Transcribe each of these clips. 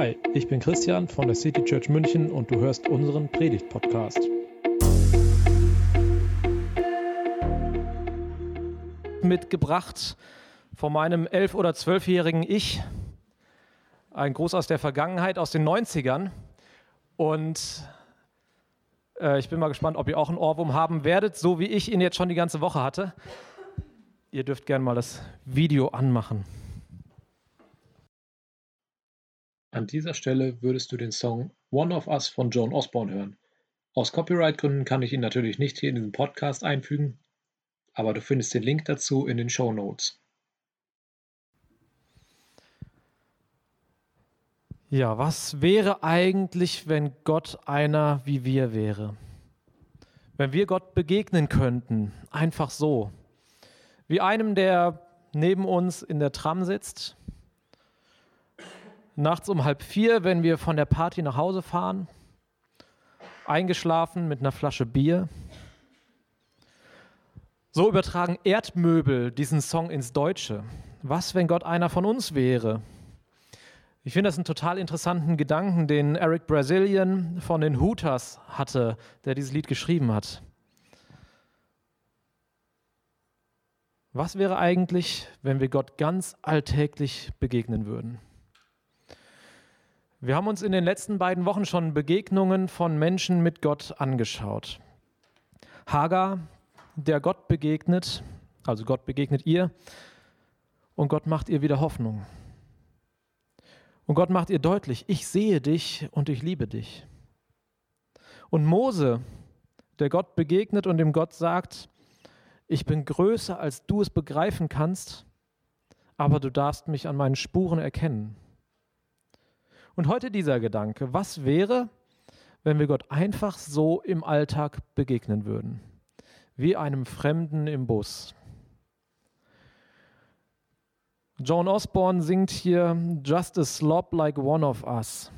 Hi, ich bin Christian von der City Church München und du hörst unseren Predigt-Podcast. Mitgebracht von meinem elf- oder zwölfjährigen Ich, ein Gruß aus der Vergangenheit, aus den 90ern. Und äh, ich bin mal gespannt, ob ihr auch einen Ohrwurm haben werdet, so wie ich ihn jetzt schon die ganze Woche hatte. Ihr dürft gerne mal das Video anmachen. An dieser Stelle würdest du den Song One of Us von Joan Osborne hören. Aus Copyright-Gründen kann ich ihn natürlich nicht hier in diesen Podcast einfügen, aber du findest den Link dazu in den Show Notes. Ja, was wäre eigentlich, wenn Gott einer wie wir wäre? Wenn wir Gott begegnen könnten, einfach so. Wie einem, der neben uns in der Tram sitzt, nachts um halb vier, wenn wir von der Party nach Hause fahren, eingeschlafen mit einer Flasche Bier. So übertragen Erdmöbel diesen Song ins Deutsche. Was, wenn Gott einer von uns wäre? Ich finde das einen total interessanten Gedanken, den Eric Brazilian von den Hooters hatte, der dieses Lied geschrieben hat. Was wäre eigentlich, wenn wir Gott ganz alltäglich begegnen würden? Wir haben uns in den letzten beiden Wochen schon Begegnungen von Menschen mit Gott angeschaut. Hagar, der Gott begegnet, also Gott begegnet ihr und Gott macht ihr wieder Hoffnung. Und Gott macht ihr deutlich, ich sehe dich und ich liebe dich. Und Mose, der Gott begegnet und dem Gott sagt, ich bin größer, als du es begreifen kannst, aber du darfst mich an meinen Spuren erkennen. Und heute dieser Gedanke, was wäre, wenn wir Gott einfach so im Alltag begegnen würden, wie einem Fremden im Bus? Joan Osborne singt hier Just a slop like one of us.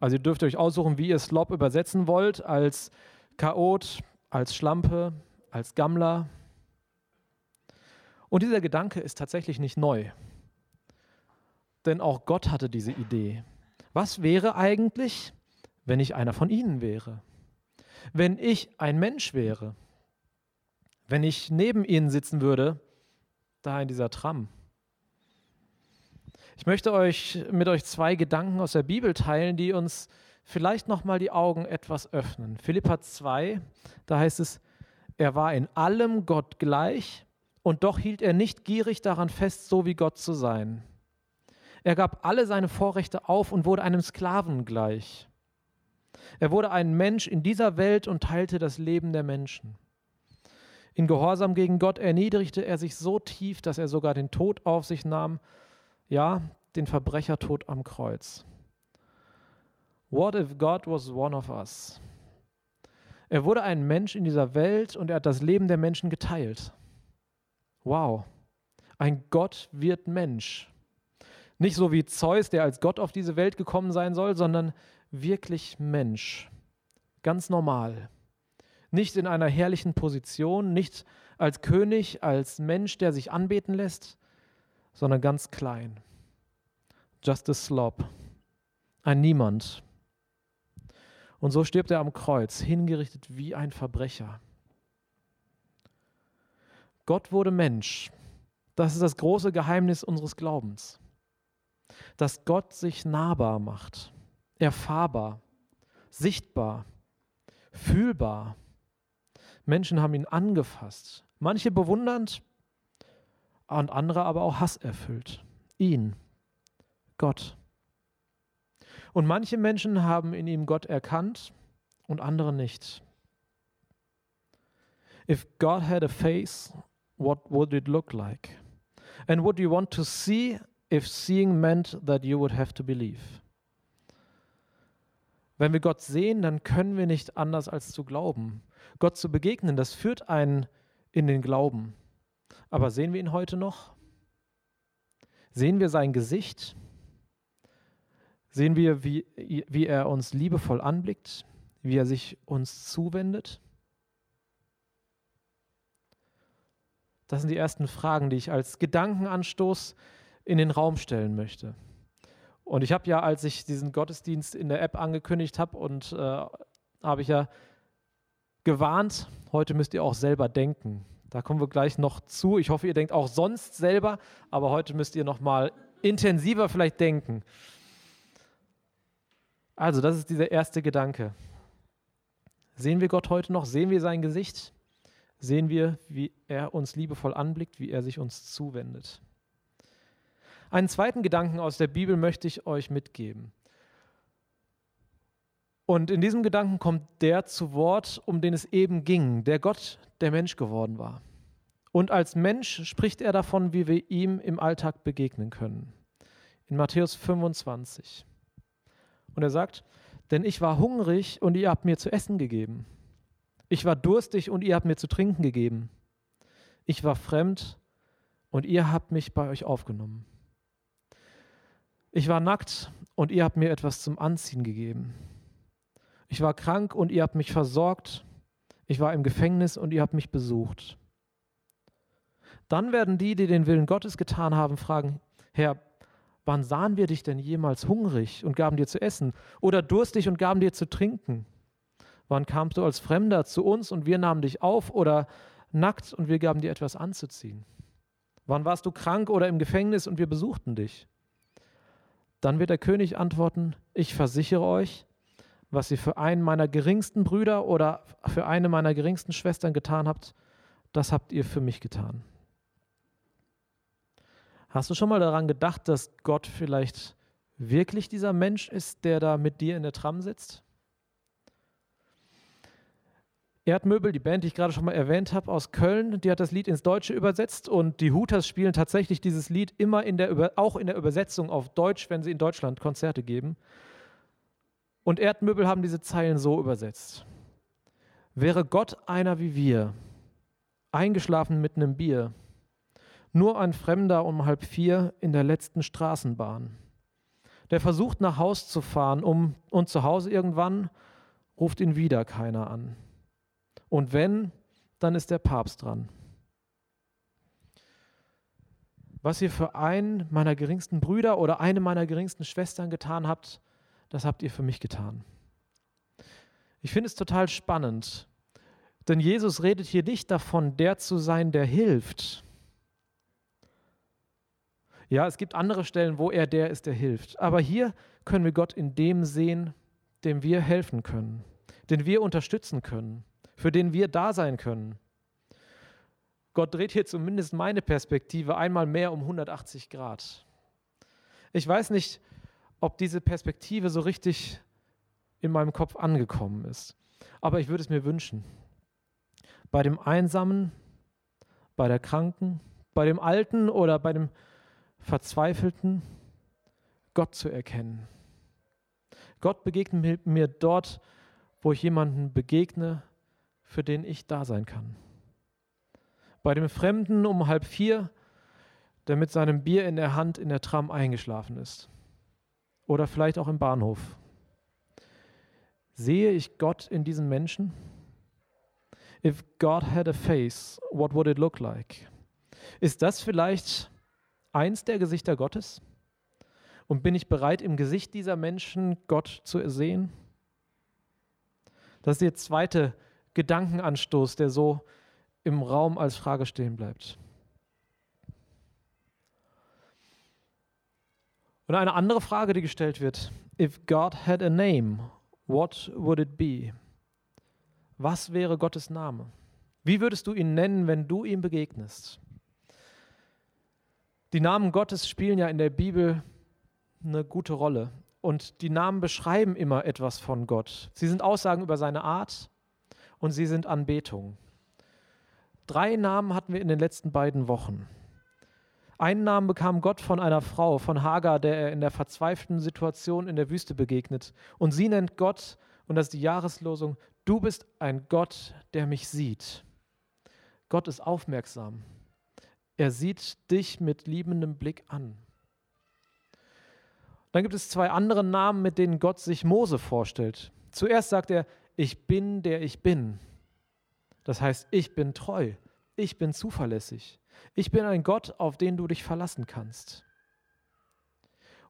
Also ihr dürft euch aussuchen, wie ihr Slop übersetzen wollt, als Chaot, als Schlampe, als Gammler. Und dieser Gedanke ist tatsächlich nicht neu. Denn auch Gott hatte diese Idee. Was wäre eigentlich, wenn ich einer von ihnen wäre? Wenn ich ein Mensch wäre? Wenn ich neben ihnen sitzen würde, da in dieser Tram? Ich möchte euch mit euch zwei Gedanken aus der Bibel teilen, die uns vielleicht noch mal die Augen etwas öffnen. Philippa 2, da heißt es, er war in allem Gott gleich und doch hielt er nicht gierig daran fest, so wie Gott zu sein. Er gab alle seine Vorrechte auf und wurde einem Sklaven gleich. Er wurde ein Mensch in dieser Welt und teilte das Leben der Menschen. In Gehorsam gegen Gott erniedrigte er sich so tief, dass er sogar den Tod auf sich nahm, ja, den Verbrechertod am Kreuz. What if God was one of us? Er wurde ein Mensch in dieser Welt und er hat das Leben der Menschen geteilt. Wow, ein Gott wird Mensch. Nicht so wie Zeus, der als Gott auf diese Welt gekommen sein soll, sondern wirklich Mensch. Ganz normal. Nicht in einer herrlichen Position, nicht als König, als Mensch, der sich anbeten lässt, sondern ganz klein. Just a slop. Ein Niemand. Und so stirbt er am Kreuz, hingerichtet wie ein Verbrecher. Gott wurde Mensch. Das ist das große Geheimnis unseres Glaubens dass Gott sich nahbar macht, erfahrbar, sichtbar, fühlbar. Menschen haben ihn angefasst, manche bewundernd und andere aber auch hasserfüllt. Ihn, Gott. Und manche Menschen haben in ihm Gott erkannt und andere nicht. If God had a face, what would it look like? And would you want to see if seeing meant that you would have to believe. Wenn wir Gott sehen, dann können wir nicht anders als zu glauben. Gott zu begegnen, das führt einen in den Glauben. Aber sehen wir ihn heute noch? Sehen wir sein Gesicht? Sehen wir, wie, wie er uns liebevoll anblickt, wie er sich uns zuwendet? Das sind die ersten Fragen, die ich als Gedankenanstoß in den Raum stellen möchte. Und ich habe ja, als ich diesen Gottesdienst in der App angekündigt habe und äh, habe ich ja gewarnt, heute müsst ihr auch selber denken. Da kommen wir gleich noch zu. Ich hoffe, ihr denkt auch sonst selber, aber heute müsst ihr noch mal intensiver vielleicht denken. Also, das ist dieser erste Gedanke. Sehen wir Gott heute noch? Sehen wir sein Gesicht? Sehen wir, wie er uns liebevoll anblickt, wie er sich uns zuwendet? Einen zweiten Gedanken aus der Bibel möchte ich euch mitgeben. Und in diesem Gedanken kommt der zu Wort, um den es eben ging, der Gott, der Mensch geworden war. Und als Mensch spricht er davon, wie wir ihm im Alltag begegnen können. In Matthäus 25. Und er sagt, denn ich war hungrig und ihr habt mir zu essen gegeben. Ich war durstig und ihr habt mir zu trinken gegeben. Ich war fremd und ihr habt mich bei euch aufgenommen. Ich war nackt und ihr habt mir etwas zum Anziehen gegeben. Ich war krank und ihr habt mich versorgt. Ich war im Gefängnis und ihr habt mich besucht. Dann werden die, die den Willen Gottes getan haben, fragen, Herr, wann sahen wir dich denn jemals hungrig und gaben dir zu essen oder durstig und gaben dir zu trinken? Wann kamst du als Fremder zu uns und wir nahmen dich auf oder nackt und wir gaben dir etwas anzuziehen? Wann warst du krank oder im Gefängnis und wir besuchten dich? Dann wird der König antworten, ich versichere euch, was ihr für einen meiner geringsten Brüder oder für eine meiner geringsten Schwestern getan habt, das habt ihr für mich getan. Hast du schon mal daran gedacht, dass Gott vielleicht wirklich dieser Mensch ist, der da mit dir in der Tram sitzt? Erdmöbel, die Band, die ich gerade schon mal erwähnt habe, aus Köln, die hat das Lied ins Deutsche übersetzt und die Hooters spielen tatsächlich dieses Lied immer in der, auch in der Übersetzung auf Deutsch, wenn sie in Deutschland Konzerte geben. Und Erdmöbel haben diese Zeilen so übersetzt. Wäre Gott einer wie wir, eingeschlafen mit einem Bier, nur ein Fremder um halb vier in der letzten Straßenbahn, der versucht nach Haus zu fahren, um, und zu Hause irgendwann ruft ihn wieder keiner an. Und wenn, dann ist der Papst dran. Was ihr für einen meiner geringsten Brüder oder eine meiner geringsten Schwestern getan habt, das habt ihr für mich getan. Ich finde es total spannend, denn Jesus redet hier nicht davon, der zu sein, der hilft. Ja, es gibt andere Stellen, wo er der ist, der hilft. Aber hier können wir Gott in dem sehen, dem wir helfen können, den wir unterstützen können, für den wir da sein können. Gott dreht hier zumindest meine Perspektive einmal mehr um 180 Grad. Ich weiß nicht, ob diese Perspektive so richtig in meinem Kopf angekommen ist. Aber ich würde es mir wünschen. Bei dem Einsamen, bei der Kranken, bei dem Alten oder bei dem Verzweifelten Gott zu erkennen. Gott begegnet mir dort, wo ich jemanden begegne, für den ich da sein kann. Bei dem Fremden um halb vier, der mit seinem Bier in der Hand in der Tram eingeschlafen ist oder vielleicht auch im Bahnhof. Sehe ich Gott in diesem Menschen? If God had a face, what would it look like? Ist das vielleicht eins der Gesichter Gottes? Und bin ich bereit, im Gesicht dieser Menschen Gott zu sehen? Das ist der zweite Gedankenanstoß, der so im Raum als Frage stehen bleibt. Und eine andere Frage, die gestellt wird, if God had a name, what would it be? Was wäre Gottes Name? Wie würdest du ihn nennen, wenn du ihm begegnest? Die Namen Gottes spielen ja in der Bibel eine gute Rolle. Und die Namen beschreiben immer etwas von Gott. Sie sind Aussagen über seine Art und sie sind Anbetung. Drei Namen hatten wir in den letzten beiden Wochen. Einen Namen bekam Gott von einer Frau, von Hagar, der er in der verzweifelten Situation in der Wüste begegnet. Und sie nennt Gott, und das ist die Jahreslosung, du bist ein Gott, der mich sieht. Gott ist aufmerksam. Er sieht dich mit liebendem Blick an. Dann gibt es zwei andere Namen, mit denen Gott sich Mose vorstellt. Zuerst sagt er, ich bin der ich bin. Das heißt, ich bin treu, ich bin zuverlässig. Ich bin ein Gott, auf den du dich verlassen kannst.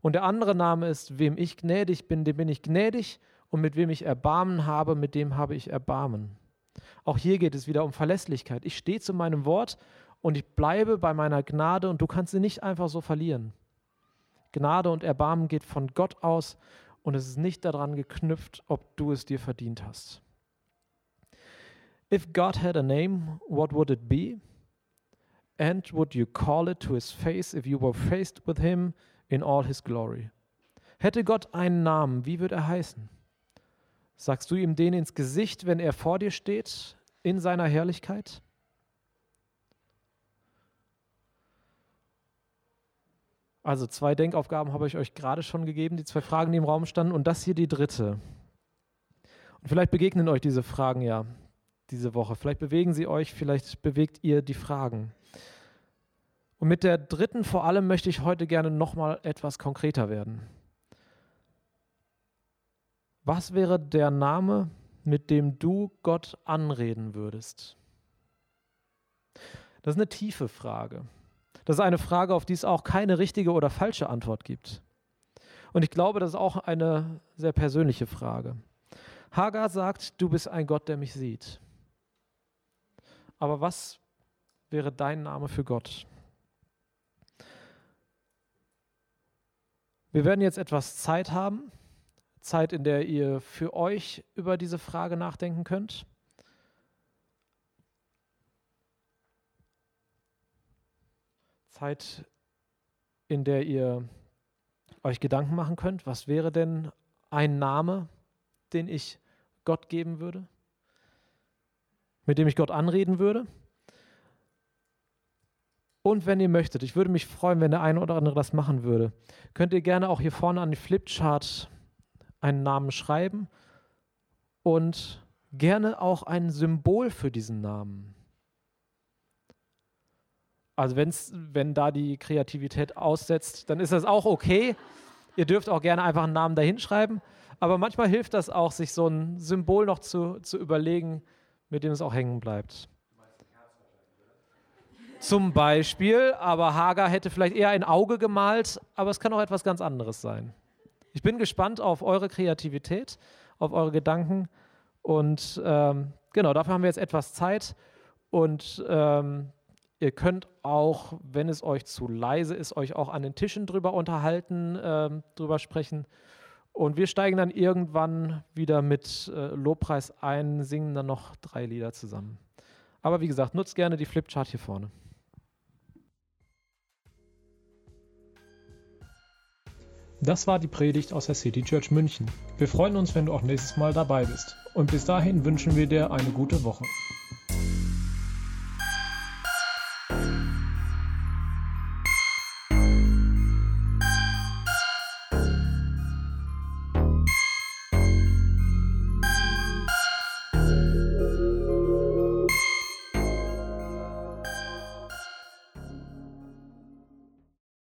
Und der andere Name ist, wem ich gnädig bin, dem bin ich gnädig und mit wem ich Erbarmen habe, mit dem habe ich Erbarmen. Auch hier geht es wieder um Verlässlichkeit. Ich stehe zu meinem Wort und ich bleibe bei meiner Gnade und du kannst sie nicht einfach so verlieren. Gnade und Erbarmen geht von Gott aus und es ist nicht daran geknüpft, ob du es dir verdient hast. If God had a name, what would it be? And would you call it to his face if you were faced with him in all his glory? Hätte Gott einen Namen, wie würde er heißen? Sagst du ihm den ins Gesicht, wenn er vor dir steht, in seiner Herrlichkeit? Also zwei Denkaufgaben habe ich euch gerade schon gegeben, die zwei Fragen, die im Raum standen, und das hier die dritte. Und vielleicht begegnen euch diese Fragen ja diese Woche. Vielleicht bewegen sie euch, vielleicht bewegt ihr die Fragen. Und mit der dritten vor allem möchte ich heute gerne nochmal etwas konkreter werden. Was wäre der Name, mit dem du Gott anreden würdest? Das ist eine tiefe Frage. Das ist eine Frage, auf die es auch keine richtige oder falsche Antwort gibt. Und ich glaube, das ist auch eine sehr persönliche Frage. Hagar sagt, du bist ein Gott, der mich sieht. Aber was wäre dein Name für Gott? Wir werden jetzt etwas Zeit haben, Zeit, in der ihr für euch über diese Frage nachdenken könnt. Zeit, in der ihr euch Gedanken machen könnt, was wäre denn ein Name, den ich Gott geben würde, mit dem ich Gott anreden würde. Und wenn ihr möchtet, ich würde mich freuen, wenn der eine oder andere das machen würde, könnt ihr gerne auch hier vorne an die Flipchart einen Namen schreiben und gerne auch ein Symbol für diesen Namen. Also wenn's, wenn da die Kreativität aussetzt, dann ist das auch okay. Ihr dürft auch gerne einfach einen Namen dahinschreiben. Aber manchmal hilft das auch, sich so ein Symbol noch zu, zu überlegen, mit dem es auch hängen bleibt. Zum Beispiel, aber Hager hätte vielleicht eher ein Auge gemalt, aber es kann auch etwas ganz anderes sein. Ich bin gespannt auf eure Kreativität, auf eure Gedanken und ähm, genau, dafür haben wir jetzt etwas Zeit und ähm, ihr könnt auch, wenn es euch zu leise ist, euch auch an den Tischen drüber unterhalten, ähm, drüber sprechen. Und wir steigen dann irgendwann wieder mit äh, Lobpreis ein, singen dann noch drei Lieder zusammen. Aber wie gesagt, nutzt gerne die Flipchart hier vorne. Das war die Predigt aus der City Church München. Wir freuen uns, wenn du auch nächstes Mal dabei bist. Und bis dahin wünschen wir dir eine gute Woche.